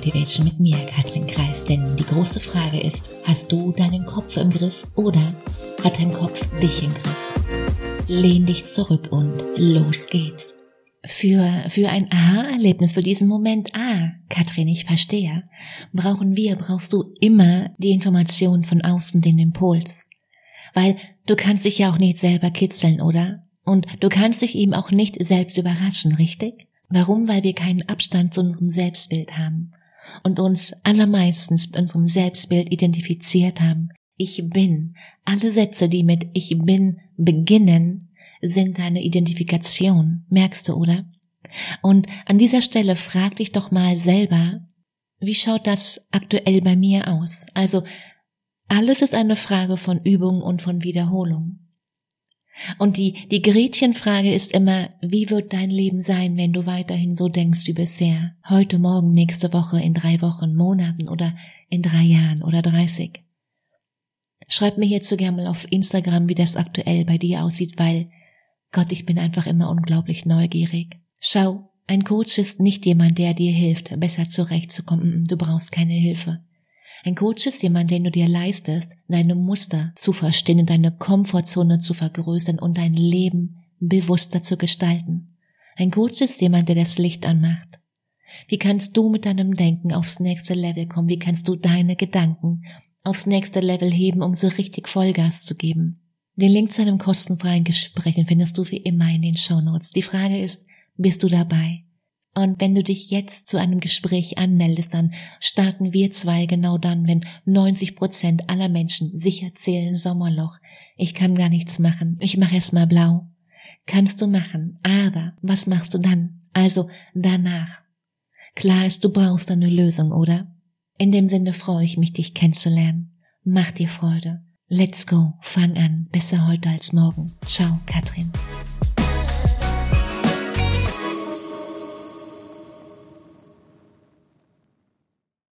Motivation mit mir, Katrin Kreis. Denn die große Frage ist, hast du deinen Kopf im Griff oder hat dein Kopf dich im Griff? Lehn dich zurück und los geht's. Für, für ein Aha-Erlebnis, für diesen Moment, ah, Katrin, ich verstehe, brauchen wir, brauchst du immer die Information von außen, den Impuls. Weil du kannst dich ja auch nicht selber kitzeln, oder? Und du kannst dich eben auch nicht selbst überraschen, richtig? Warum? Weil wir keinen Abstand zu unserem Selbstbild haben und uns allermeistens mit unserem Selbstbild identifiziert haben. Ich bin. Alle Sätze, die mit Ich bin beginnen, sind eine Identifikation. Merkst du, oder? Und an dieser Stelle frag dich doch mal selber, wie schaut das aktuell bei mir aus? Also, alles ist eine Frage von Übung und von Wiederholung. Und die, die Gretchenfrage ist immer, wie wird dein Leben sein, wenn du weiterhin so denkst wie bisher? Heute, morgen, nächste Woche, in drei Wochen, Monaten oder in drei Jahren oder dreißig? Schreib mir hierzu gerne mal auf Instagram, wie das aktuell bei dir aussieht, weil Gott, ich bin einfach immer unglaublich neugierig. Schau, ein Coach ist nicht jemand, der dir hilft, besser zurechtzukommen. Du brauchst keine Hilfe. Ein Coach ist jemand, den du dir leistest, deine Muster zu verstehen, deine Komfortzone zu vergrößern und dein Leben bewusster zu gestalten. Ein Coach ist jemand, der das Licht anmacht. Wie kannst du mit deinem Denken aufs nächste Level kommen? Wie kannst du deine Gedanken aufs nächste Level heben, um so richtig Vollgas zu geben? Den Link zu einem kostenfreien Gespräch findest du wie immer in den Shownotes. Die Frage ist, bist du dabei? Und wenn du dich jetzt zu einem Gespräch anmeldest, dann starten wir zwei genau dann, wenn 90 Prozent aller Menschen sich erzählen Sommerloch. Ich kann gar nichts machen. Ich mache erst mal blau. Kannst du machen. Aber was machst du dann? Also danach. Klar ist, du brauchst eine Lösung, oder? In dem Sinne freue ich mich, dich kennenzulernen. Mach dir Freude. Let's go. Fang an. Besser heute als morgen. Ciao, Katrin.